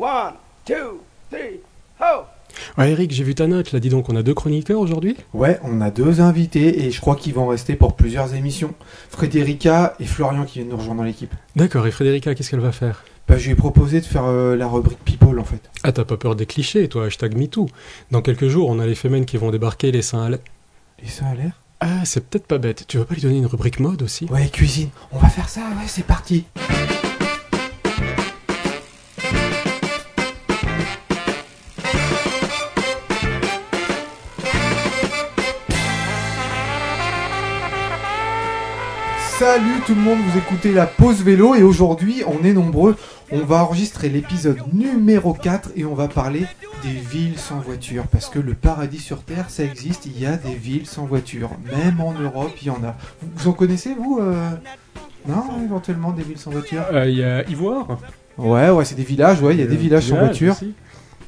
One, two, three, ho! Ouais, Eric, j'ai vu ta note, là, dis donc, on a deux chroniqueurs aujourd'hui Ouais, on a deux invités et je crois qu'ils vont rester pour plusieurs émissions. Frédérica et Florian qui viennent nous rejoindre dans l'équipe. D'accord, et Frédérica, qu'est-ce qu'elle va faire? Bah, je lui ai proposé de faire euh, la rubrique People en fait. Ah, t'as pas peur des clichés, toi, hashtag MeToo? Dans quelques jours, on a les femmes qui vont débarquer les seins à l'air. Et ça a l'air? Ah, c'est peut-être pas bête. Tu veux pas lui donner une rubrique mode aussi? Ouais, cuisine. On va faire ça, ouais, c'est parti. Salut tout le monde, vous écoutez la pause vélo et aujourd'hui on est nombreux. On va enregistrer l'épisode numéro 4 et on va parler des villes sans voiture. Parce que le paradis sur Terre, ça existe, il y a des villes sans voiture. Même en Europe, il y en a. Vous, vous en connaissez vous euh Non, éventuellement des villes sans voiture? Il Euh, y a Ivoire Ouais, ouais, c'est des villages, ouais, il y a des villages sans voiture. aussi.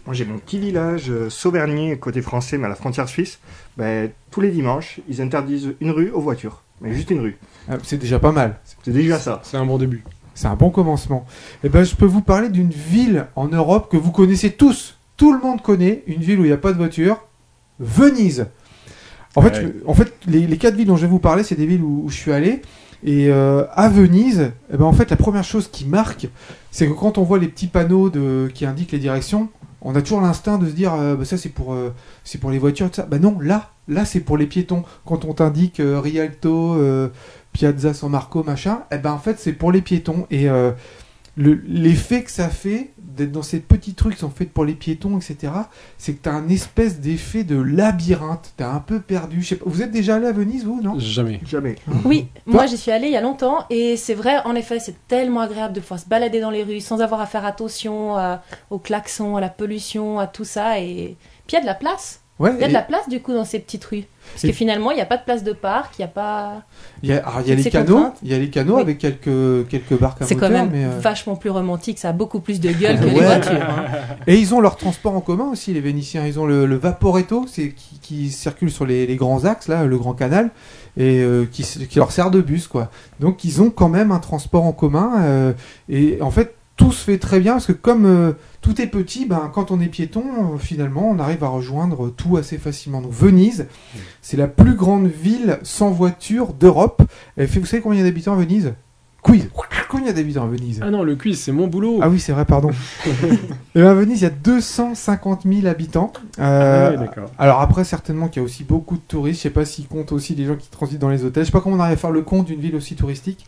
Moi j'ai mon petit village euh, Sauvernier côté français mais à la frontière suisse. Ben, tous les dimanches ils interdisent une rue aux voitures. Mais juste une rue. Ah, C'est déjà pas mal. C'est déjà ça. C'est un bon début. C'est un bon commencement. Et ben, je peux vous parler d'une ville en Europe que vous connaissez tous. Tout le monde connaît une ville où il n'y a pas de voiture. Venise. En fait, je- en fait les, les quatre villes dont je vais vous parler, c'est des villes où, où je suis allé. Et euh, à Venise, eh ben, en fait, la première chose qui marque, c'est que quand on voit les petits panneaux de, qui indiquent les directions, on a toujours l'instinct de se dire, euh, bah, ça c'est pour, euh, c'est pour les voitures, tout ça. Bah non, là, là c'est pour les piétons. Quand on t'indique euh, Rialto, euh, Piazza San Marco, machin, eh ben en fait c'est pour les piétons. Et euh, le- l'effet que ça fait d'être dans ces petits trucs qui sont faits pour les piétons, etc., c'est que tu as un espèce d'effet de labyrinthe. Tu un peu perdu. Je sais pas, vous êtes déjà allé à Venise, vous, non? Jamais. Jamais. Oui, moi j'y suis allée il y a longtemps et c'est vrai, en effet, c'est tellement agréable de pouvoir se balader dans les rues sans avoir à faire attention à- aux klaxons, à la pollution, à tout ça. Et puis il y a de la place. Ouais, Il y a de la place du coup dans ces petites rues. Parce Et- que finalement, il n'y a pas de place de parc, il n'y a pas. il y a, alors, il y a les canaux, il y a les canaux Oui. avec quelques, quelques barques à C'est quand même mais, euh, vachement plus romantique, ça a beaucoup plus de gueule que Ouais. les voitures. hein. Et ils ont leur transport en commun aussi, les Vénitiens. Ils ont le, le Vaporetto, qui, qui circule sur les, les grands axes, là, le grand canal, et euh, qui leur sert de bus, quoi. Donc ils ont quand même un transport en commun. euh, et en fait, tout se fait très bien parce que comme euh, tout est petit, ben, quand on est piéton, euh, finalement, on arrive à rejoindre tout assez facilement. Donc Venise, c'est la plus grande ville sans voiture d'Europe. Elle fait, vous savez combien d'habitants à Venise? Quiz. Combien d'habitants à Venise? Ah non, le quiz, c'est mon boulot. ah oui, c'est vrai, pardon. Et ben, à Venise, il y a 250 000 habitants. Euh, Ah oui, alors après, certainement qu'il y a aussi beaucoup de touristes. Je sais pas s'ils comptent aussi les gens qui transitent dans les hôtels. Je sais pas comment on arrive à faire le compte d'une ville aussi touristique.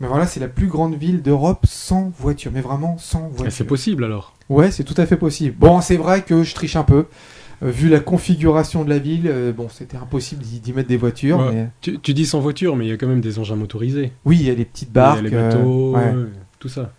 Mais voilà, c'est la plus grande ville d'Europe sans voiture. Mais vraiment sans voiture. C'est possible alors? Ouais, c'est tout à fait possible. Bon, c'est vrai que je triche un peu. Euh, vu la configuration de la ville, euh, bon, c'était impossible d'y mettre des voitures. Ouais. Mais... Tu, tu dis sans voiture, mais il y a quand même des engins motorisés. Oui, il y a les petites Il y a barques. les euh, bateaux, ouais. euh, tout ça.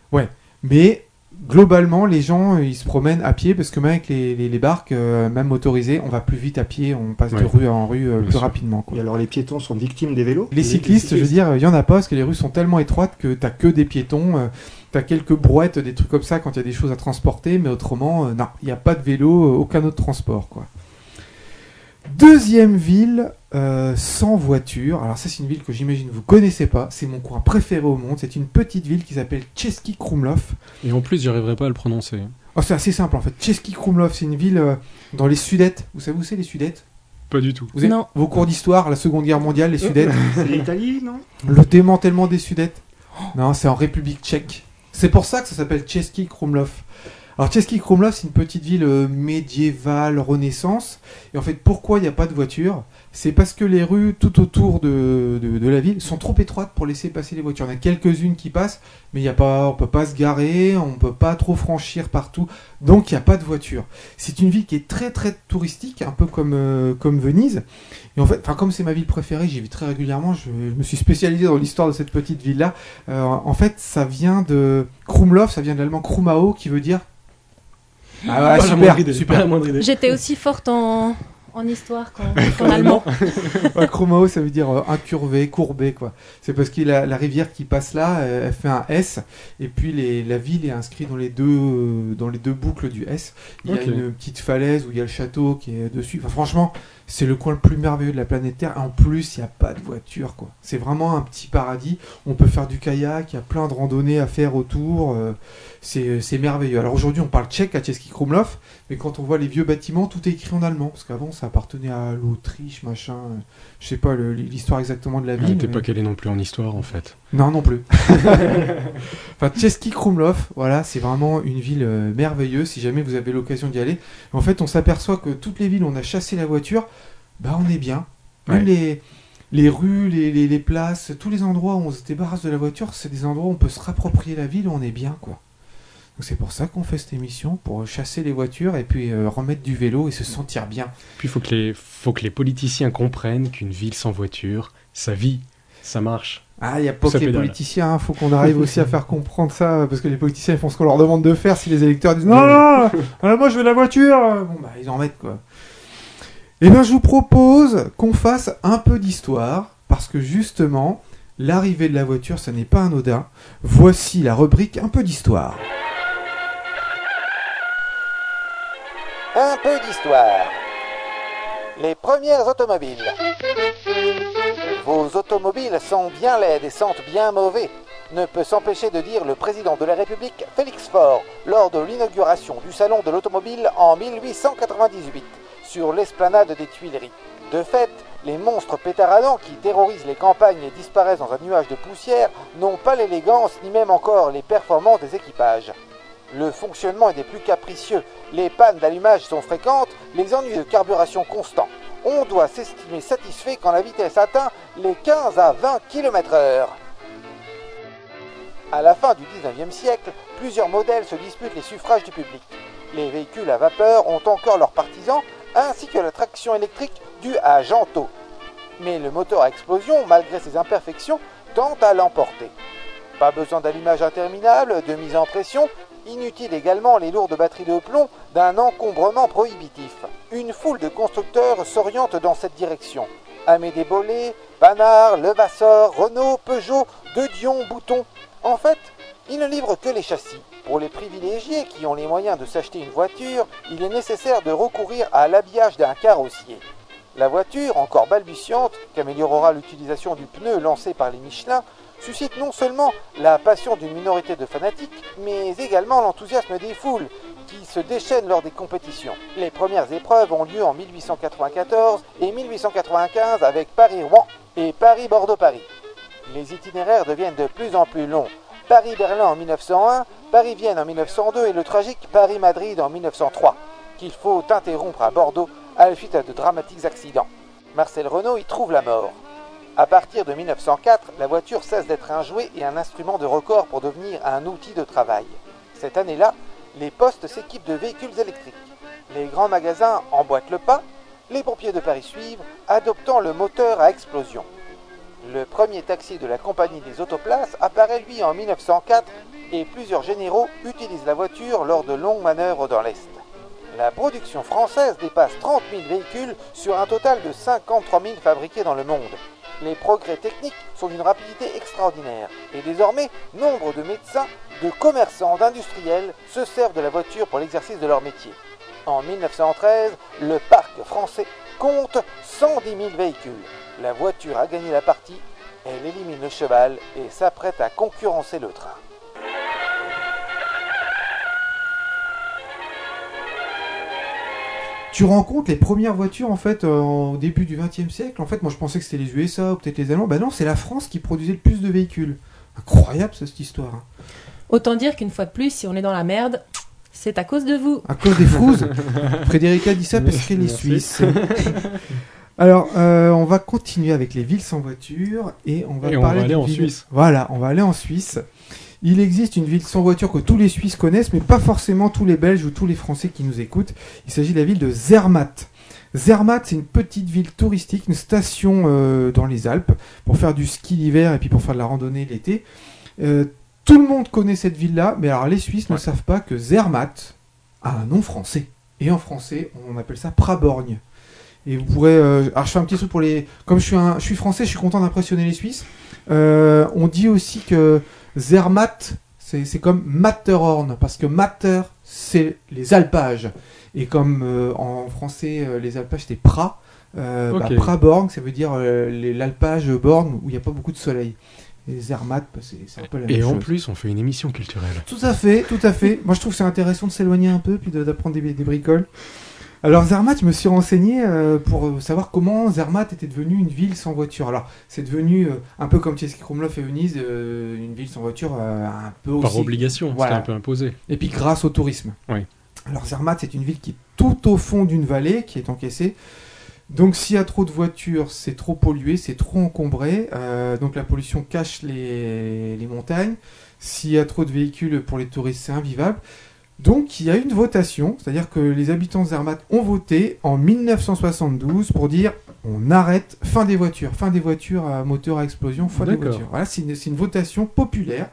Mais globalement, les gens, euh, ils se promènent à pied parce que même avec les, les- les barques, euh, même motorisées, on va plus vite à pied, on passe de Ouais. rue en rue euh, Bien plus sûr. rapidement. quoi. Et alors les piétons sont victimes des vélos? Les cyclistes, je veux dire, il y en a pas parce que les rues sont tellement étroites que t'as que des piétons, euh, t'as quelques brouettes, des trucs comme ça quand il y a des choses à transporter, mais autrement, euh, non, il n'y a pas de vélo, euh, aucun autre transport, quoi. Deuxième ville euh, sans voiture. Alors ça, c'est une ville que j'imagine vous connaissez pas. C'est mon coin préféré au monde. C'est une petite ville qui s'appelle Český Krumlov. Et en plus, j'arriverai pas à le prononcer. Oh, c'est assez simple en fait. Český Krumlov, c'est une ville euh, dans les Sudètes. Vous savez où c'est les Sudètes Pas du tout. Vous avez Non. vos cours d'histoire, la Seconde Guerre mondiale, les Sudètes. C'est l'Italie, non? Le démantèlement des Sudètes Non, c'est en République tchèque. C'est pour ça que ça s'appelle Český Krumlov. Alors Český Krumlov, c'est une petite ville euh, médiévale, renaissance. Et en fait, pourquoi il n'y a pas de voiture? C'est parce que les rues tout autour de, de- la ville sont trop étroites pour laisser passer les voitures. Il y en a quelques-unes qui passent, mais il y a pas, on peut pas se garer, on peut pas trop franchir partout. Donc il n'y a pas de voiture. C'est une ville qui est très très touristique, un peu comme, euh, comme Venise. Et en fait, comme c'est ma ville préférée, j'y vais très régulièrement. Je, je me suis spécialisé dans l'histoire de cette petite ville-là. Euh, en fait, ça vient de Krumlov, ça vient de l'allemand Krumao, qui veut dire. Ah ouais, super, super. la moindre idée. J'étais aussi forte en, en histoire qu'en allemand. Ouais, ça veut dire euh, incurvé, courbé, quoi. C'est parce que la, la rivière qui passe là, euh, elle fait un S, et puis les, la ville est inscrite dans les deux, euh, dans les deux boucles du S. Il y a une petite falaise où il y a le château qui est dessus. Enfin, franchement, c'est le coin le plus merveilleux de la planète Terre. En plus, il n'y a pas de voiture, quoi. C'est vraiment un petit paradis. On peut faire du kayak, il y a plein de randonnées à faire autour. Euh, c'est merveilleux. Alors aujourd'hui, on parle tchèque à Český Krumlov, mais quand on voit les vieux bâtiments, tout est écrit en allemand. Parce qu'avant, ça appartenait à l'Autriche, machin. euh, Je sais pas l'histoire exactement de la ville. n'était mais- pas calé non plus en histoire en fait. non, non plus. enfin, Český Krumlov, voilà, c'est vraiment une ville euh, merveilleuse si jamais vous avez l'occasion d'y aller. En fait, on s'aperçoit que toutes les villes où on a chassé la voiture, bah on est bien. Même Ouais. les, les rues, les, les, les places, tous les endroits où on se débarrasse de la voiture, c'est des endroits où on peut se rapproprier la ville, où on est bien, quoi. C'est pour ça qu'on fait cette émission, pour chasser les voitures et puis euh, remettre du vélo et se sentir bien. Puis il faut, que les- faut que les politiciens comprennent qu'une ville sans voiture, ça vit, ça marche. Ah, il n'y a pas Ça que les pédale. politiciens, hein. faut qu'on arrive aussi à faire comprendre ça, parce que les politiciens ils font ce qu'on leur demande de faire si les électeurs disent non, non, euh, moi je veux la voiture, bon bah ils en mettent quoi. Eh bien je vous propose qu'on fasse un peu d'histoire, parce que justement, l'arrivée de la voiture ce n'est pas anodin. Voici la rubrique un peu d'histoire. Un peu d'histoire. Les premières automobiles. Vos automobiles sont bien laides et sentent bien mauvais. Ne peut s'empêcher de dire le président de la République, Félix Faure, lors de l'inauguration du Salon de l'automobile en 1898, sur l'esplanade des Tuileries. De fait, les monstres pétaradants qui terrorisent les campagnes et disparaissent dans un nuage de poussière n'ont pas l'élégance ni même encore les performances des équipages. Le fonctionnement est des plus capricieux, les pannes d'allumage sont fréquentes, les ennuis de carburation constants. On doit s'estimer satisfait quand la vitesse atteint les 15 à 20 km/h. À la fin du 19e siècle, plusieurs modèles se disputent les suffrages du public. Les véhicules à vapeur ont encore leurs partisans, ainsi que la traction électrique due à Janto. Mais le moteur à explosion, malgré ses imperfections, tente à l'emporter. Pas besoin d'allumage interminable, de mise en pression, inutile également les lourdes batteries de plomb d'un encombrement prohibitif. Une foule de constructeurs s'oriente dans cette direction. Amédée Bollé, Panard, Levasseur, Renault, Peugeot, De Dion, Bouton. En fait, ils ne livrent que les châssis. Pour les privilégiés qui ont les moyens de s'acheter une voiture, il est nécessaire de recourir à l'habillage d'un carrossier. La voiture, encore balbutiante, qu'améliorera l'utilisation du pneu lancé par les Michelin, suscite non seulement la passion d'une minorité de fanatiques, mais également l'enthousiasme des foules, qui se déchaînent lors des compétitions. Les premières épreuves ont lieu en 1894 et 1895 avec Paris-Rouen et Paris-Bordeaux-Paris. Les itinéraires deviennent de plus en plus longs. Paris-Berlin en 1901, Paris-Vienne en 1902 et le tragique Paris-Madrid en 1903, qu'il faut interrompre à Bordeaux à la suite de dramatiques accidents. Marcel Renault y trouve la mort. À partir de 1904, la voiture cesse d'être un jouet et un instrument de record pour devenir un outil de travail. Cette année-là, les postes s'équipent de véhicules électriques. Les grands magasins emboîtent le pas, les pompiers de Paris suivent, adoptant le moteur à explosion. Le premier taxi de la compagnie des autoplaces apparaît lui en 1904 et plusieurs généraux utilisent la voiture lors de longues manœuvres dans l'Est. La production française dépasse 30 000 véhicules sur un total de 53 000 fabriqués dans le monde. Les progrès techniques sont d'une rapidité extraordinaire et désormais, nombre de médecins, de commerçants, d'industriels se servent de la voiture pour l'exercice de leur métier. En 1913, le parc français compte 110 000 véhicules. La voiture a gagné la partie, elle élimine le cheval et s'apprête à concurrencer le train. Tu rencontres les premières voitures en fait euh, au début du XXe siècle. En fait, moi je pensais que c'était les USA ou peut-être les Allemands. Bah non, c'est la France qui produisait le plus de véhicules. Incroyable ça, cette histoire. hein. Autant dire qu'une fois de plus, si on est dans la merde, c'est à cause de vous. À cause des frouzes. Frédérica dit ça parce qu'elle est Merci. suisse. Alors, euh, on va continuer avec les villes sans voiture et on va Et on parler va aller en Suisse. Voilà, on va aller en Suisse. Il existe une ville sans voiture que tous les Suisses connaissent, mais pas forcément tous les Belges ou tous les Français qui nous écoutent. Il s'agit de la ville de Zermatt. Zermatt, c'est une petite ville touristique, une station euh, dans les Alpes pour faire du ski l'hiver et puis pour faire de la randonnée l'été. Euh, tout le monde connaît cette ville-là, mais alors les Suisses ne savent pas que Zermatt a un nom français. Et en français, on appelle ça Praborgne. Et vous pourrez. euh, alors je fais un petit truc pour les. Comme je suis, un, je suis français, je suis content d'impressionner les Suisses. On dit aussi que Zermatt, c'est c'est comme Matterhorn, parce que Matter, c'est les alpages. Et comme euh, en français, euh, les alpages, c'était Prat, Euh, bah, Praborg, ça veut dire euh, les- l'alpage borne où il n'y a pas beaucoup de soleil. Et Zermatt, bah, c'est c'est un peu la Et même en chose. plus, on fait une émission culturelle. Tout à fait, tout à fait. Moi, je trouve que c'est intéressant de s'éloigner un peu, puis de- d'apprendre des, des bricoles. Alors, Zermatt, je me suis renseigné euh, pour savoir comment Zermatt était devenu une ville sans voiture. Alors, c'est devenu euh, un peu comme Český Krumlov et Venise, euh, une ville sans voiture, un peu aussi. Par obligation, Voilà. c'était un peu imposé. Et puis grâce au tourisme. Oui. Alors Zermatt, c'est une ville qui est tout au fond d'une vallée qui est encaissée. Donc s'il y a trop de voitures, c'est trop pollué, c'est trop encombré. Donc la pollution cache les, les montagnes. S'il y a trop de véhicules pour les touristes, c'est invivable. Donc il y a une votation, c'est-à-dire que les habitants de Zermatt ont voté en 1972 pour dire on arrête fin des voitures, fin des voitures à moteur à explosion, fin des voitures. Voilà, c'est une, c'est une votation populaire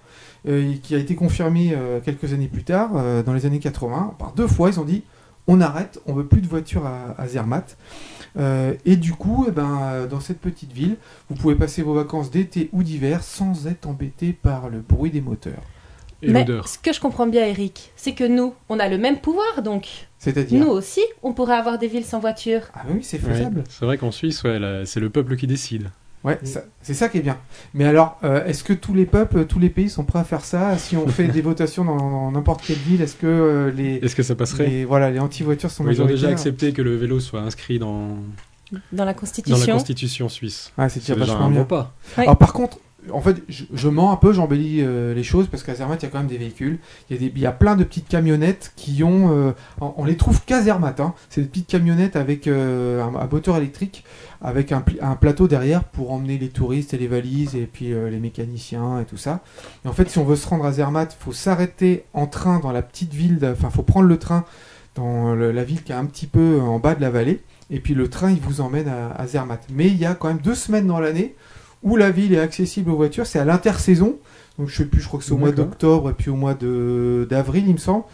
euh, qui a été confirmée euh, quelques années plus tard, euh, dans les années 80. Par deux fois, ils ont dit on arrête, on veut plus de voitures à, à Zermatt. Euh, et du coup, eh ben, dans cette petite ville, vous pouvez passer vos vacances d'été ou d'hiver sans être embêté par le bruit des moteurs. Et Mais l'odeur. ce que je comprends bien, Eric, c'est que nous, on a le même pouvoir, donc C'est-à-dire nous aussi, on pourrait avoir des villes sans voiture. Ah oui, c'est Ouais. faisable. C'est vrai qu'en Suisse, ouais, là, c'est le peuple qui décide. Ouais, ça- c'est ça qui est bien. Mais alors, euh, est-ce que tous les peuples, tous les pays sont prêts à faire ça Si on fait des votations dans dans n'importe quelle ville, est-ce que euh, les, Est-ce que ça passerait les, voilà, les anti-voitures sont Ils ont déjà majoritaires accepté que le vélo soit inscrit dans, Dans la dans la Constitution. Constitution suisse. Ouais, c'est déjà C'est déjà vachement un bien. pas. Alors par contre, en fait, je, mens un peu, j'embellis euh, les choses parce qu'à Zermatt, il y a quand même des véhicules. Il y a, plein de petites camionnettes qui ont... euh, on, on les trouve qu'à Zermatt. Hein. C'est des petites camionnettes avec euh, un, moteur électrique, avec un, plateau derrière pour emmener les touristes et les valises et puis les mécaniciens et tout ça. Et en fait, si on veut se rendre à Zermatt, il faut s'arrêter en train dans la petite ville, enfin, il faut prendre le train dans la ville qui est un petit peu en bas de la vallée. Et puis le train, il vous emmène à, à Zermatt. Mais il y a quand même deux semaines dans l'année où la ville est accessible aux voitures. C'est à l'intersaison. Donc je sais plus, je crois que c'est au mois d'octobre et puis au mois de- d'avril, il me semble.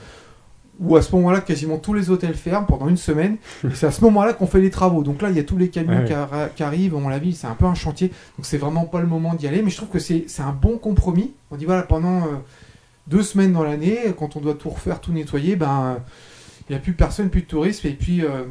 Où à ce moment-là, quasiment tous les hôtels ferment pendant une semaine. et c'est à ce moment-là qu'on fait les travaux. Donc là, il y a tous les camions Ouais, qui, arri- qui arrivent. On la ville, c'est un peu un chantier. Donc c'est vraiment pas le moment d'y aller. Mais je trouve que c'est un bon compromis. On dit voilà, pendant euh, deux semaines dans l'année, quand on doit tout refaire, tout nettoyer, ben euh, il n'y a plus personne, plus de tourisme. Et puis euh,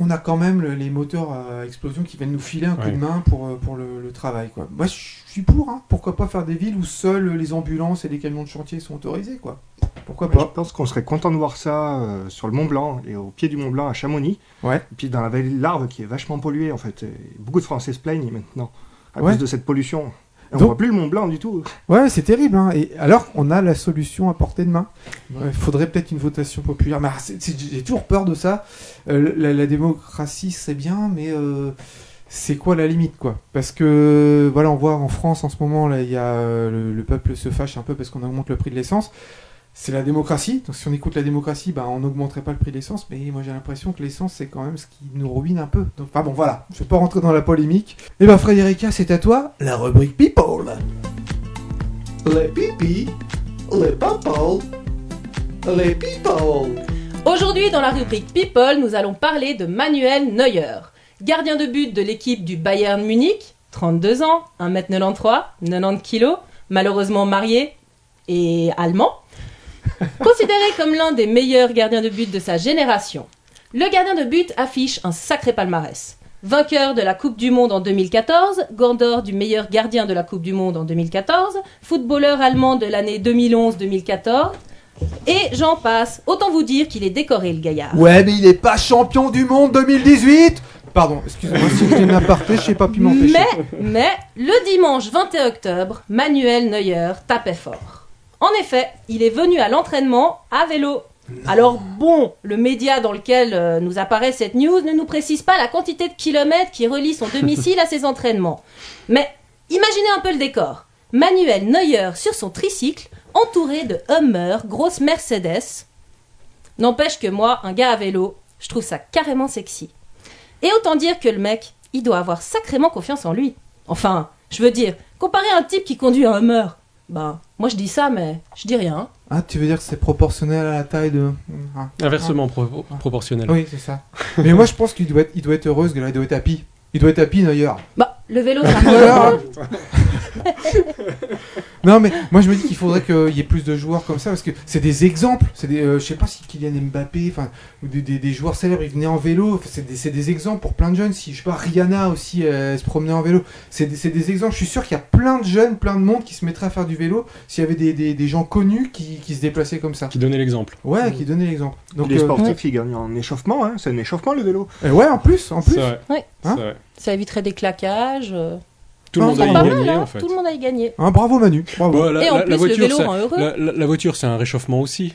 on a quand même le- les moteurs à explosion qui viennent nous filer un coup Ouais. de main pour, euh, pour le, le travail. Quoi. Moi, je suis pour. hein. Pourquoi pas faire des villes où seuls les ambulances et les camions de chantier sont autorisés quoi. Pourquoi Je pas pense qu'on serait content de voir ça euh, sur le Mont Blanc et au pied du Mont Blanc à Chamonix. Ouais. Et puis dans la vallée de l'Arve qui est vachement polluée en fait. Et beaucoup de Français se plaignent maintenant à Ouais. cause de cette pollution. On Donc- voit plus le Mont Blanc du tout. Ouais, c'est terrible. Hein. Et alors, on a la solution à portée de main. Il faudrait peut-être une votation populaire. Mais j'ai toujours peur de ça. Euh, la, la démocratie, c'est bien, mais euh, c'est quoi la limite, quoi? Parce que voilà, on voit en France en ce moment, là, il y a euh, le, le peuple se fâche un peu parce qu'on augmente le prix de l'essence. C'est la démocratie. Donc, si on écoute la démocratie, bah, on n'augmenterait pas le prix de l'essence. Mais moi, j'ai l'impression que l'essence, c'est quand même ce qui nous ruine un peu. Donc, enfin bon, voilà. Je vais pas rentrer dans la polémique. Et ben, Frédérica, c'est à toi. La rubrique People. Les pipis, les papas, les people. Aujourd'hui, dans la rubrique People, nous allons parler de Manuel Neuer, gardien de but de l'équipe du Bayern Munich, 32 ans, 1m93, 90 kg, malheureusement marié et allemand. Considéré comme l'un des meilleurs gardiens de but de sa génération, le gardien de but affiche un sacré palmarès. Vainqueur de la Coupe du Monde en 2014, Gandor du meilleur gardien de la Coupe du Monde en 2014, footballeur allemand de l'année 2011-2014, et j'en passe. Autant vous dire qu'il est décoré, le gaillard. Ouais, mais il est pas champion du monde 2018 Pardon, excusez-moi si j'ai une aparté, je sais pas pu m'empêcher. Mais, mais, le dimanche 21 octobre, Manuel Neuer tapait fort. En effet, il est venu à l'entraînement à vélo. Alors bon, le média dans lequel euh, nous apparaît cette news ne nous précise pas la quantité de kilomètres qui relie son domicile à ses entraînements. Mais imaginez un peu le décor. Manuel Neuer sur son tricycle, entouré de Hummer, grosse Mercedes. N'empêche que moi, un gars à vélo, je trouve ça carrément sexy. Et autant dire que le mec, il doit avoir sacrément confiance en lui. Enfin, je veux dire, comparé à un type qui conduit un Hummer, bah, moi je dis ça, mais je dis rien. Ah, tu veux dire que c'est proportionnel à la taille de. Ah. Inversement pro- proportionnel. Oui, c'est ça. mais moi, je pense qu'il doit être, il doit être heureux, ce gars-là, il doit être happy. Il doit être happy, d'ailleurs. Bah, le vélo, ça. Non, mais moi je me dis qu'il faudrait qu'il y ait plus de joueurs comme ça parce que c'est des exemples. C'est des, euh, je sais pas si Kylian Mbappé, enfin, ou des, des- des joueurs célèbres, ils venaient en vélo. C'est des, c'est des exemples pour plein de jeunes. Si je sais pas, Rihanna aussi euh, elle se promenait en vélo. C'est des, c'est des exemples. Je suis sûr qu'il y a plein de jeunes, plein de monde qui se mettraient à faire du vélo s'il y avait des, des, des gens connus qui, qui se déplaçaient comme ça. Qui donnait l'exemple. Ouais, qui donnaient l'exemple. Donc, les euh, sportifs, ils gagnent en échauffement, hein. c'est un échauffement le vélo. euh, ouais, en plus, en plus. C'est vrai. Ouais. Hein vrai. Ça éviterait des claquages. Euh. Tout le monde c'est a gagné hein, en fait. tout le monde a gagné. Hein, bravo Manu. Bravo. Bon, la, Et en la- plus, la le vélo ça- rend heureux. la- la- la voiture, c'est un réchauffement aussi.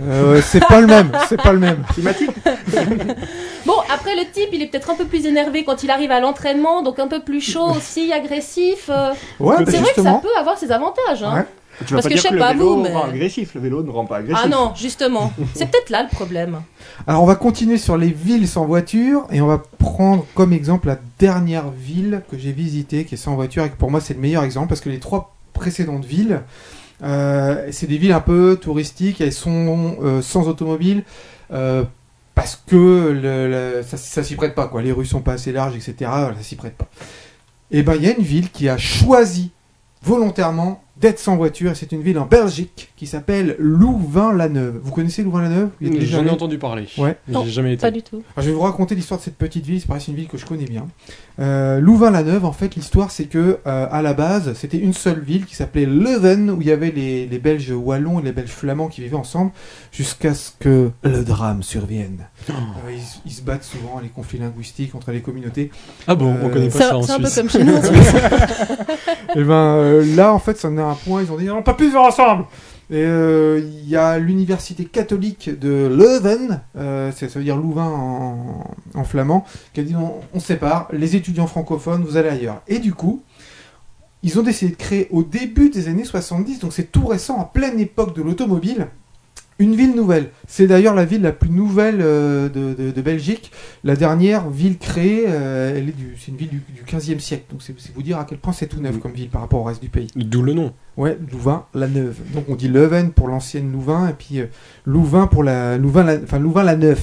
Euh, c'est pas le même. C'est pas le même. Climatique Bon, après, le type, il est peut-être un peu plus énervé quand il arrive à l'entraînement, donc un peu plus chaud aussi, agressif. euh. Ouais, bah, C'est vrai que ça peut avoir ses avantages. Hein. Ouais. Tu Parce pas que dire je sais que le pas, vélo vous, mais- rend agressif, le vélo ne rend pas agressif. Ah non, justement. C'est peut-être là le problème. Alors on va continuer sur les villes sans voiture et on va prendre comme exemple la dernière ville que j'ai visitée qui est sans voiture et que pour moi c'est le meilleur exemple parce que les trois précédentes villes euh, c'est des villes un peu touristiques elles sont euh, sans automobile euh, parce que le- le- ça, ça s'y prête pas quoi les rues sont pas assez larges etc ça s'y prête pas et ben il y a une ville qui a choisi volontairement d'être sans voiture et c'est une ville en Belgique qui s'appelle Louvain-la-Neuve vous connaissez Louvain-la-Neuve? J'en ai entendu parler. Ouais. Non, J'ai jamais été. Pas du tout. alors, je vais vous raconter l'histoire de cette petite ville, c'est pareil, c'est une ville que je connais bien. Euh, Louvain-la-Neuve, en fait, l'histoire c'est que euh, à la base, c'était une seule ville qui s'appelait Leuven, où il y avait les, les Belges wallons et les Belges flamands qui vivaient ensemble, jusqu'à ce que le drame survienne. Oh. Euh, ils, ils se battent souvent, les conflits linguistiques entre les communautés. Ah bon, on Euh, connaît pas C'est ça en c'est un peu Suisse. comme chez nous. et ben euh, là, en fait, ça en est à un point, ils ont dit on peut plus vivre ensemble. Et euh, il y a l'université catholique de Leuven, euh, ça veut dire Louvain en, en flamand, qui a dit on, on sépare, les étudiants francophones, vous allez ailleurs. Et du coup, ils ont décidé de créer au début des années 70, donc c'est tout récent, en pleine époque de l'automobile, une ville nouvelle. C'est d'ailleurs la ville la plus nouvelle euh, de, de- de Belgique. La dernière ville créée, euh, elle est du, c'est une ville du, du 15e siècle. Donc c'est vous dire à quel point c'est tout neuf Mm. comme ville par rapport au reste du pays. D'où le nom. Ouais, Louvain, la Neuve. Donc on dit Leuven pour l'ancienne Louvain et puis euh, Louvain pour la Louvain, la, enfin Louvain la Neuve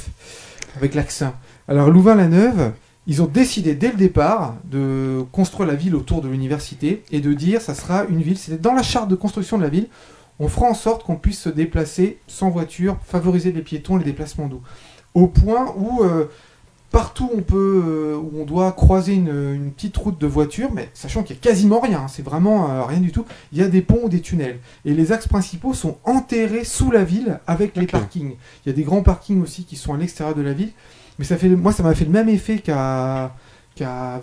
avec l'accent. Alors Louvain la Neuve, ils ont décidé dès le départ de construire la ville autour de l'université et de dire ça sera une ville. C'était dans la charte de construction de la ville. On fera en sorte qu'on puisse se déplacer sans voiture, favoriser les piétons, les déplacements doux. Au point où euh, partout on peut, euh, où on doit croiser une, une petite route de voiture, mais sachant qu'il y a quasiment rien, hein, c'est vraiment euh, rien du tout. Il y a des ponts ou des tunnels. Et les axes principaux sont enterrés sous la ville avec les parkings. Il y a des grands parkings aussi qui sont à l'extérieur de la ville. Mais ça fait, moi, ça m'a fait le même effet qu'à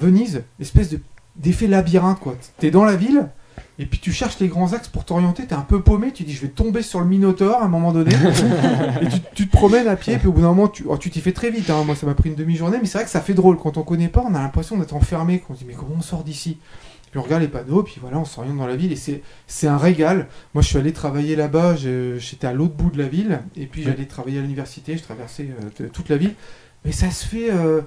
Venise, espèce de d'effet labyrinthe quoi. T'es dans la ville. Et puis tu cherches les grands axes pour t'orienter, t'es un peu paumé, tu dis je vais tomber sur le Minotaure à un moment donné, et tu, tu te promènes à pied, puis au bout d'un moment tu oh, tu t'y fais très vite, hein. moi ça m'a pris une demi-journée, mais c'est vrai que ça fait drôle, quand on connaît pas, on a l'impression d'être enfermé, qu'on se dit mais comment on sort d'ici? Puis on regarde les panneaux, puis voilà, on s'oriente dans la ville, et c'est un régal. Moi je suis allé travailler là-bas, j'étais à l'autre bout de la ville, et puis j'allais travailler à l'université, je traversais euh, toute la ville, mais ça se fait... euh,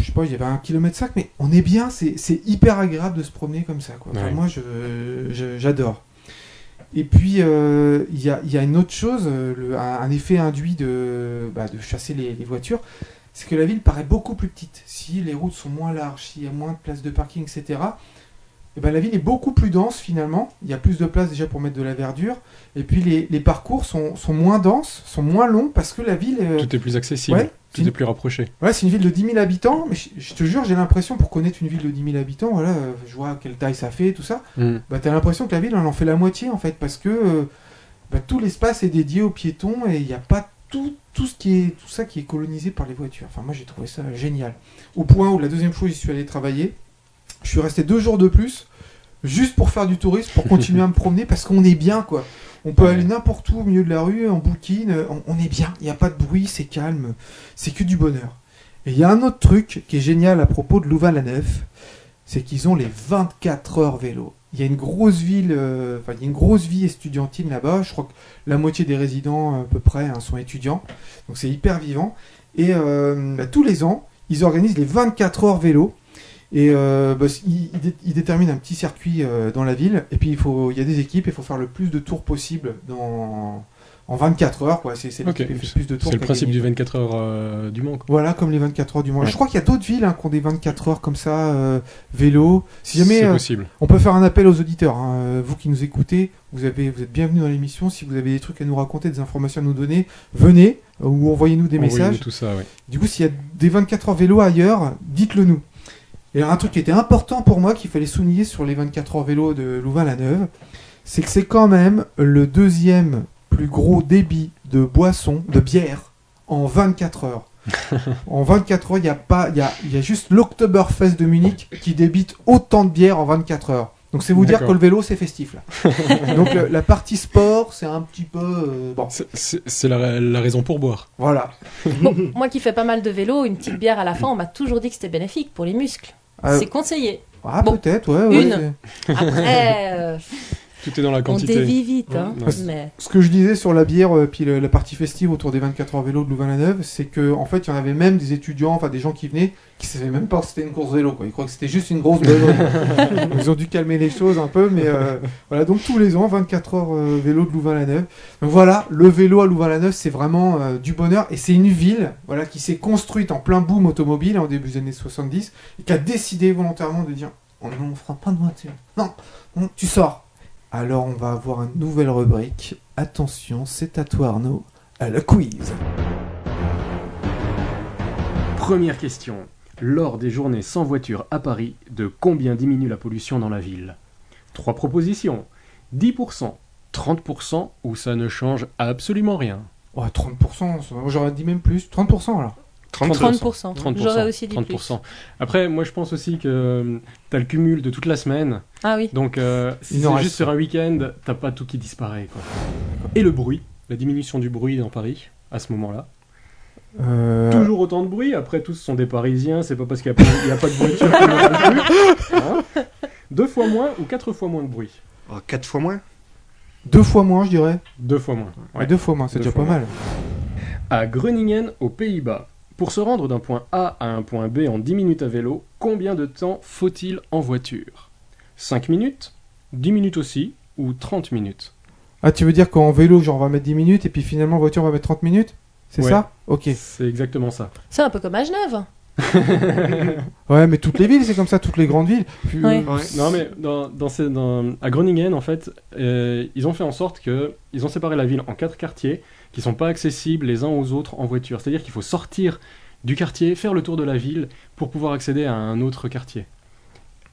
je sais pas, il y avait un kilomètre 5, mais on est bien, c'est hyper agréable de se promener comme ça. Quoi. Enfin, Ouais. Moi, je- je- j'adore. Et puis, euh, il y, a, y a une autre chose, euh, le- un, un effet induit de, bah, de chasser les, les voitures, c'est que la ville paraît beaucoup plus petite. Si les routes sont moins larges, s'il y a moins de places de parking, etc., eh ben, la ville est beaucoup plus dense finalement. Il y a plus de place déjà pour mettre de la verdure. Et puis les, les parcours sont, sont moins denses, sont moins longs parce que la ville... euh, Tout est plus accessible. ouais, Plus rapproché. Ouais, c'est une ville de 10 000 habitants, mais je, je te jure, j'ai l'impression, pour connaître une ville de 10 000 habitants, voilà, euh, je vois quelle taille ça fait, tout ça, Hmm. bah t'as l'impression que la ville, elle en fait la moitié, en fait, parce que euh, bah, tout l'espace est dédié aux piétons et il n'y a pas tout, tout, ce qui est, tout ça qui est colonisé par les voitures. Enfin, moi, j'ai trouvé ça génial. Au point où, la deuxième fois, j'y suis allé travailler, je suis resté deux jours de plus, juste pour faire du tourisme, pour continuer à me promener, parce qu'on est bien, quoi. On peut Ouais. aller n'importe où au milieu de la rue, en bouquine, on, on est bien, il n'y a pas de bruit, c'est calme, c'est que du bonheur. Et il y a un autre truc qui est génial à propos de Louvain-la-Neuve, c'est qu'ils ont les 24 heures vélo. Il y a une grosse ville, euh, enfin, il y a une grosse vie estudiantine là-bas. Je crois que la moitié des résidents à peu près hein, sont étudiants, donc c'est hyper vivant. Et euh, bah, tous les ans, ils organisent les 24 heures vélo. Et euh, bah, ils, ils dé- ils déterminent un petit circuit euh, dans la ville. Et puis il faut, il y a des équipes, il faut faire le plus de tours possible dans, en en 24 heures, quoi. C'est c'est lui Ok, qui fait plus de tours. C'est le principe du 24 heures euh, du Mans. quoi. Voilà, comme les 24 heures du Mans. Ouais. Je crois qu'il y a d'autres villes hein, qui ont des 24 heures comme ça, euh, vélo. Si jamais possible. on peut faire un appel aux auditeurs, hein. Vous qui nous écoutez, vous, avez, vous êtes bienvenus dans l'émission. Si vous avez des trucs à nous raconter, des informations à nous donner, venez ou envoyez-nous des Envoyez-nous messages. tout ça, ouais. Du coup, s'il y a des 24 heures vélo ailleurs, dites-le nous. Et alors, un truc qui était important pour moi, qu'il fallait souligner sur les 24 heures vélo de Louvain-la-Neuve, c'est que c'est quand même le deuxième plus gros débit de boissons, de bière, en 24 heures. en 24 heures, il y a pas, il y a, il y a juste l'Oktoberfest de Munich qui débite autant de bière en 24 heures. Donc c'est vous dire que le vélo c'est festif là. Donc le- la partie sport c'est un petit peu euh, bon c'est la, la raison pour boire. voilà. Bon, moi qui fais pas mal de vélo, une petite bière à la fin, on m'a toujours dit que c'était bénéfique pour les muscles. Euh, C'est conseillé. ah bon, peut-être ouais. ouais, une. Après, euh, Tout est dans la on quantité. dévie vite. Hein, Ouais. mais... Ce que je disais sur la bière, euh, puis la partie festive autour des 24 heures vélo de Louvain-la-Neuve, c'est que en fait, il y en avait même des étudiants, enfin des gens qui venaient, qui savaient même pas que c'était une course vélo. Quoi. Ils croyaient que c'était juste une grosse beuverie. Ils ont dû calmer les choses un peu, mais euh, voilà. Donc tous les ans, 24 heures euh, vélo de Louvain-la-Neuve. Donc voilà, le vélo à Louvain-la-Neuve, c'est vraiment euh, du bonheur, et c'est une ville, voilà, qui s'est construite en plein boom automobile hein, au début des années 70, et qui a décidé volontairement de dire, oh on fera pas de voiture. Non, non, tu sors. Alors on va avoir une nouvelle rubrique. Attention, c'est à toi Arnaud, à la quiz. Première question. Lors des journées sans voiture à Paris, de combien diminue la pollution dans la ville? Trois propositions. 10%, 30% ou ça ne change absolument rien? Ouais, 30%, ça- j'aurais dit même plus. 30% alors. 30%. 30%. J'aurais aussi dit 30%. Après, moi je pense aussi que tu as le cumul de toute la semaine. Ah oui. Donc, euh, si c'est reste. juste sur un week-end, t'as pas tout qui disparaît. Quoi. Et le bruit, la diminution du bruit dans Paris, à ce moment-là. Euh, Toujours autant de bruit, après tous sont des Parisiens, c'est pas parce qu'il n'y a, pas- il y a pas de voiture qu'il. Hein Deux fois moins ou quatre fois moins de bruit Oh, quatre fois moins Deux fois moins, je dirais. Deux fois moins. Ouais, deux fois moins, c'est déjà pas moins. mal. À Groningen, aux Pays-Bas, pour se rendre d'un point A à un point B en 10 minutes à vélo, combien de temps faut-il en voiture? 5 minutes 10 minutes aussi Ou 30 minutes? Ah, tu veux dire qu'en vélo, genre on va mettre 10 minutes et puis finalement en voiture on va mettre 30 minutes? C'est Ouais. ça? Ok. C'est exactement ça. C'est un peu comme à Genève. Ouais, mais toutes les villes, c'est comme ça, toutes les grandes villes. Puis, Ouais. euh, Non mais dans, dans ces- dans- à Groningen en fait, euh, ils ont fait en sorte que ils ont séparé la ville en quatre quartiers qui sont pas accessibles les uns aux autres en voiture. C'est-à-dire qu'il faut sortir du quartier, faire le tour de la ville pour pouvoir accéder à un autre quartier.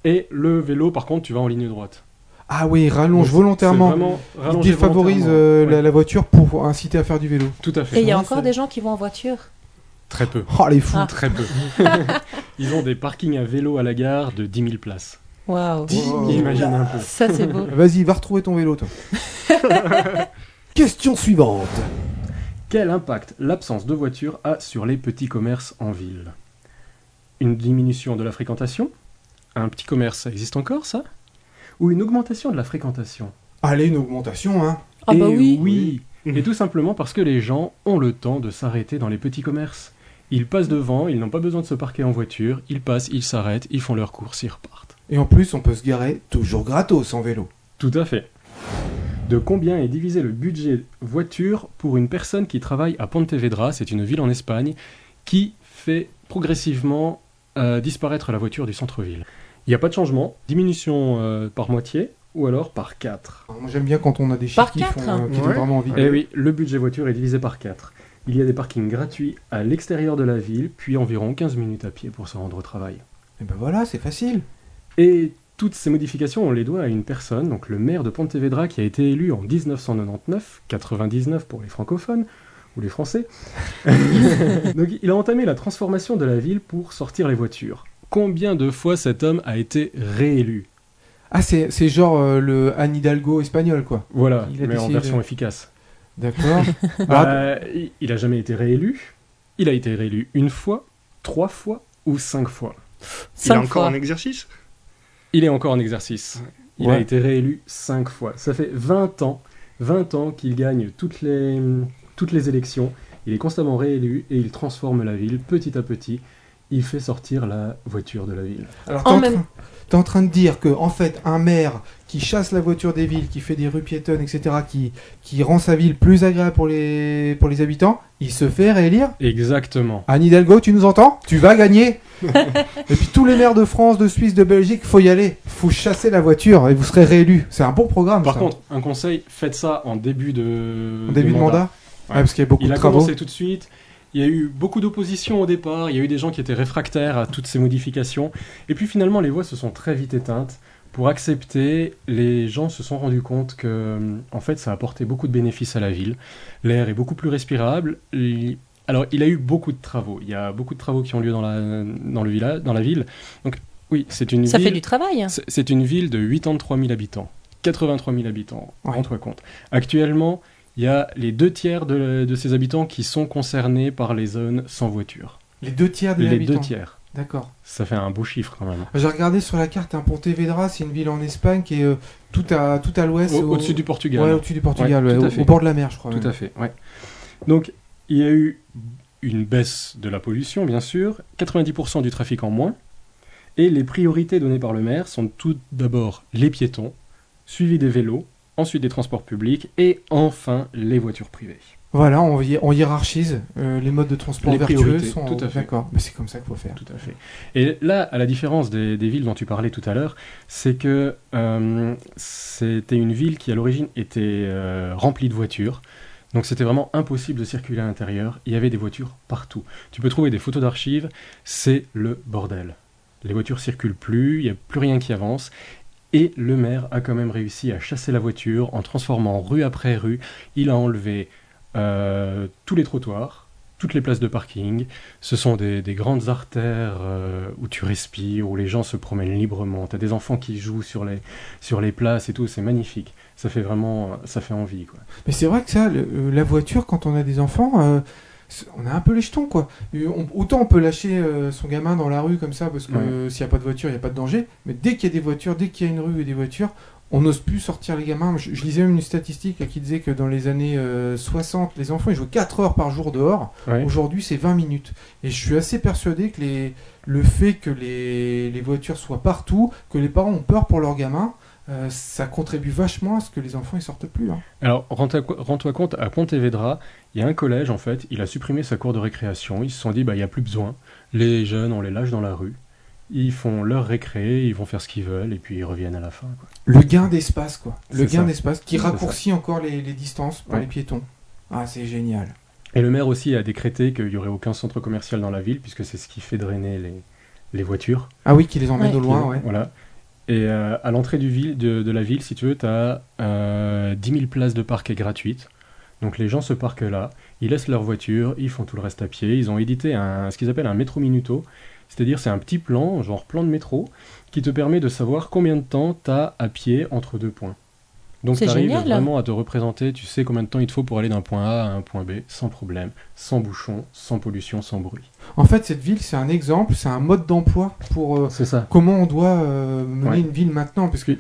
Et le vélo par contre, tu vas en ligne droite. Ah oui, rallonge Donc, volontairement. Il défavorise volontairement. euh, la, Ouais, la voiture pour inciter à faire du vélo. Tout à Et fait. il y a encore des gens qui vont en voiture? Très peu. Oh les fous Ah. Très peu. Ils ont des parkings à vélo à la gare de 10 000 places. Waouh. Oh. Imagine un peu. Ça, c'est beau. Vas-y, va retrouver ton vélo, toi. Question suivante. Quel impact l'absence de voiture a sur les petits commerces en ville? Une diminution de la fréquentation? Un petit commerce, ça existe encore ça? Ou une augmentation de la fréquentation? Allez, une augmentation, hein. Ah bah Et oui. oui. Et tout simplement parce que les gens ont le temps de s'arrêter dans les petits commerces. Ils passent devant, ils n'ont pas besoin de se parquer en voiture, ils passent, ils s'arrêtent, ils font leurs courses, ils repartent. Et en plus, on peut se garer toujours gratos en vélo. Tout à fait. De combien est divisé le budget voiture pour une personne qui travaille à Pontevedra, c'est une ville en Espagne, qui fait progressivement euh, disparaître la voiture du centre-ville Il n'y a pas de changement, diminution euh, par moitié ou alors par 4. Alors, Moi, j'aime bien quand on a des chiffres Par qui, font, hein. euh, qui donnent Ouais. vraiment envie. Eh oui, le budget voiture est divisé par 4. Il y a des parkings gratuits à l'extérieur de la ville, puis environ 15 minutes à pied pour se rendre au travail. Et ben voilà, c'est facile. Et toutes ces modifications, on les doit à une personne, donc le maire de Pontevedra, qui a été élu en 1999, 99 pour les francophones, ou les français. donc il a entamé la transformation de la ville pour sortir les voitures. Combien de fois cet homme a été réélu? Ah, c'est c'est genre euh, le Anne Hidalgo espagnol, quoi. Voilà, Il a mais en version de- efficace. D'accord. Ah, Bah, il- a jamais été réélu. Il a été réélu une fois, trois fois ou cinq fois? Il est Cinq encore fois. en exercice? Il est encore en exercice. Il a été réélu cinq fois. Ça fait 20 ans, 20 ans qu'il gagne toutes les, toutes les élections. Il est constamment réélu et il transforme la ville petit à petit. il fait sortir la voiture de la ville. Alors, En même- t'es en train de dire que, en fait, un maire qui chasse la voiture des villes, qui fait des rues piétonnes, etc., qui, qui rend sa ville plus agréable pour les, pour les habitants, il se fait réélire Exactement. Anne Hidalgo, tu nous entends? Tu vas gagner Et puis tous les maires de France, de Suisse, de Belgique, faut y aller. Faut chasser la voiture et vous serez réélu. C'est un bon programme. Par ça. contre, un conseil, faites ça en début de, début de mandat, Ouais. Ouais, parce qu'il y a beaucoup Il de a travaux. commencé tout de suite. Il y a eu beaucoup d'opposition au départ. Il y a eu des gens qui étaient réfractaires à toutes ces modifications. Et puis finalement, les voix se sont très vite éteintes. Pour accepter, les gens se sont rendus compte que, euh, en fait, ça apportait beaucoup de bénéfices à la ville. L'air est beaucoup plus respirable. Il- Alors, il a eu beaucoup de travaux. Il y a beaucoup de travaux qui ont lieu dans la, dans le village, dans la ville. Donc, oui, c'est une Ça ville. fait du travail. C'est- une ville de 83 000 habitants. 83 000 habitants, Ouais. rends-toi compte. Actuellement, il y a les deux tiers de, de ces habitants qui sont concernés par les zones sans voiture. Les deux tiers des Les habitants. deux tiers. D'accord. Ça fait un beau chiffre quand même. J'ai regardé sur la carte, un Pontevedra, c'est une ville en Espagne qui est euh, tout à, tout à l'ouest. Au- au- Au-dessus du Portugal. Ouais, au-dessus du Portugal, Ouais, ouais, au, bord de la mer, je crois. Tout même. à fait, ouais. Donc, il y a eu une baisse de la pollution, bien sûr, 90% du trafic en moins, et les priorités données par le maire sont tout d'abord les piétons, suivi des vélos, ensuite des transports publics, et enfin les voitures privées. Voilà, on, hi- on hiérarchise euh, les modes de transport Les vertueux. Sont, tout à fait. D'accord, mais c'est comme ça qu'il faut faire. Tout à fait. Et là, à la différence des, des villes dont tu parlais tout à l'heure, c'est que euh, c'était une ville qui à l'origine était euh, remplie de voitures. Donc c'était vraiment impossible de circuler à l'intérieur. Il y avait des voitures partout. Tu peux trouver des photos d'archives, c'est le bordel. Les voitures circulent plus, il n'y a plus rien qui avance. Et le maire a quand même réussi à chasser la voiture en transformant rue après rue. Il a enlevé euh, tous les trottoirs, toutes les places de parking. Ce sont des, des grandes artères euh, où tu respires, où les gens se promènent librement. Tu as des enfants qui jouent sur les, sur les places et tout, c'est magnifique. Ça fait vraiment, ça fait envie. Quoi. Mais c'est vrai que ça, le- euh, la voiture, quand on a des enfants, euh, on a un peu les jetons, quoi. On- autant on peut lâcher euh, son gamin dans la rue comme ça, parce que Ouais. s'il n'y a pas de voiture, il n'y a pas de danger. Mais dès qu'il y a des voitures, dès qu'il y a une rue et des voitures, on n'ose plus sortir les gamins. Je, je lisais même une statistique qui disait que dans les années euh, 60, les enfants ils jouaient 4 heures par jour dehors. Ouais. Aujourd'hui, c'est 20 minutes. Et je suis assez persuadé que les, le fait que les, les voitures soient partout, que les parents ont peur pour leurs gamins, euh, ça contribue vachement à ce que les enfants ils sortent plus. hein. Alors, rends-toi rends-toi compte, à Pontevedra, il y a un collège, en fait, il a supprimé sa cour de récréation. Ils se sont dit, bah, il n'y a plus besoin. Les jeunes, on les lâche dans la rue. Ils font leur récré, ils vont faire ce qu'ils veulent, et puis ils reviennent à la fin. quoi. Le gain d'espace, quoi. Le gain d'espace qui raccourcit encore les, les distances pour Ouais. les piétons. Ah, c'est génial. Et le maire aussi a décrété qu'il n'y aurait aucun centre commercial dans la ville, puisque c'est ce qui fait drainer les, les voitures. Ah oui, qui les emmène Ouais. au loin, ouais. Voilà. Et euh, à l'entrée du ville, de, de la ville, si tu veux, tu as 10 000 places de parquet gratuites. Donc les gens se parquent là, ils laissent leur voiture, ils font tout le reste à pied. Ils ont édité ce qu'ils appellent un métro minuto, c'est-à-dire c'est un petit plan, genre plan de métro, qui te permet de savoir combien de temps tu as à pied entre deux points. Donc tu arrives génial. vraiment à te représenter, tu sais combien de temps il te faut pour aller d'un point A à un point B, sans problème, sans bouchon, sans pollution, sans bruit. En fait, cette ville, c'est un exemple, c'est un mode d'emploi pour euh, C'est ça. comment on doit euh, mener Ouais. une ville maintenant. Parce que,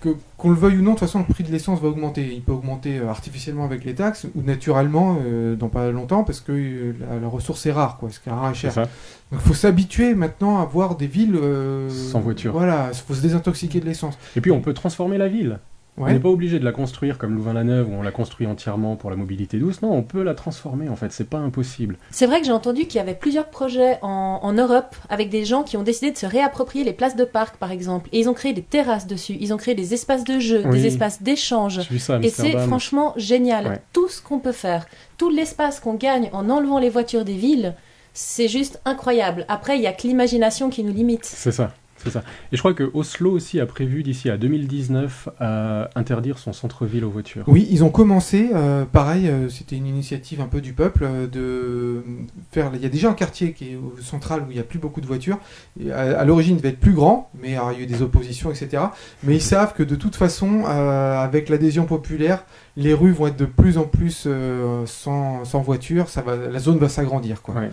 que qu'on le veuille ou non, de toute façon, le prix de l'essence va augmenter. Il peut augmenter euh, artificiellement avec les taxes ou naturellement euh, dans pas longtemps parce que euh, la, la ressource est rare, quoi. Ce qui est rare et cher. Donc, il faut s'habituer maintenant à voir des villes euh, Sans voiture. Voilà, il faut se désintoxiquer de l'essence. Et puis on peut transformer la ville. On n'est pas obligé de la construire comme Louvain-la-Neuve où on la construit entièrement pour la mobilité douce. Non, on peut la transformer en fait, c'est pas impossible. C'est vrai que j'ai entendu qu'il y avait plusieurs projets en, en Europe avec des gens qui ont décidé de se réapproprier les places de parc, par exemple. Et ils ont créé des terrasses dessus, ils ont créé des espaces de jeu, Oui. des espaces d'échange. Et c'est franchement génial. Ouais. Tout ce qu'on peut faire, tout l'espace qu'on gagne en enlevant les voitures des villes, c'est juste incroyable. Après, il y a que l'imagination qui nous limite. C'est ça, c'est ça. Et je crois que Oslo aussi a prévu d'ici à 2019 à interdire son centre-ville aux voitures. Oui, ils ont commencé, euh, pareil, euh, c'était une initiative un peu du peuple, euh, de faire. Il y a déjà un quartier qui est au central où il n'y a plus beaucoup de voitures. Et à à l'origine, il devait être plus grand, mais alors, il y a eu des oppositions, etc. Mais ils savent que de toute façon, euh, avec l'adhésion populaire, les rues vont être de plus en plus euh, sans, sans voiture. Ça va, la zone va s'agrandir, quoi. Ouais.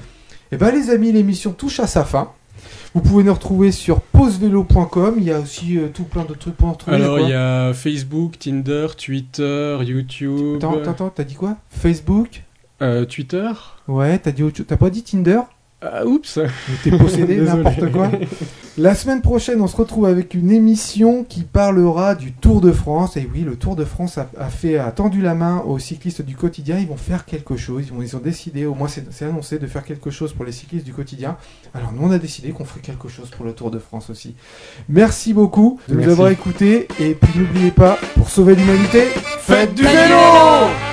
Et ben les amis, l'émission touche à sa fin. Vous pouvez nous retrouver sur pausevélo.com. Il y a aussi euh, tout plein d'autres trucs pour nous retrouver. Alors il y a Facebook, Tinder, Twitter, YouTube. Attends, attends, attends, t'as dit quoi? Facebook? Euh, Twitter? Ouais, t'as dit autre chose. T'as pas dit Tinder? Ah, oups T'es possédé, n'importe quoi. La semaine prochaine, on se retrouve avec une émission qui parlera du Tour de France. Et oui, le Tour de France a, a fait a tendu la main aux cyclistes du quotidien. Ils vont faire quelque chose. Ils, ont décidé, au moins c'est annoncé, de faire quelque chose pour les cyclistes du quotidien. Alors nous, on a décidé qu'on ferait quelque chose pour le Tour de France aussi. Merci beaucoup de nous avoir écoutés. Et puis n'oubliez pas, pour sauver l'humanité, faites du vélo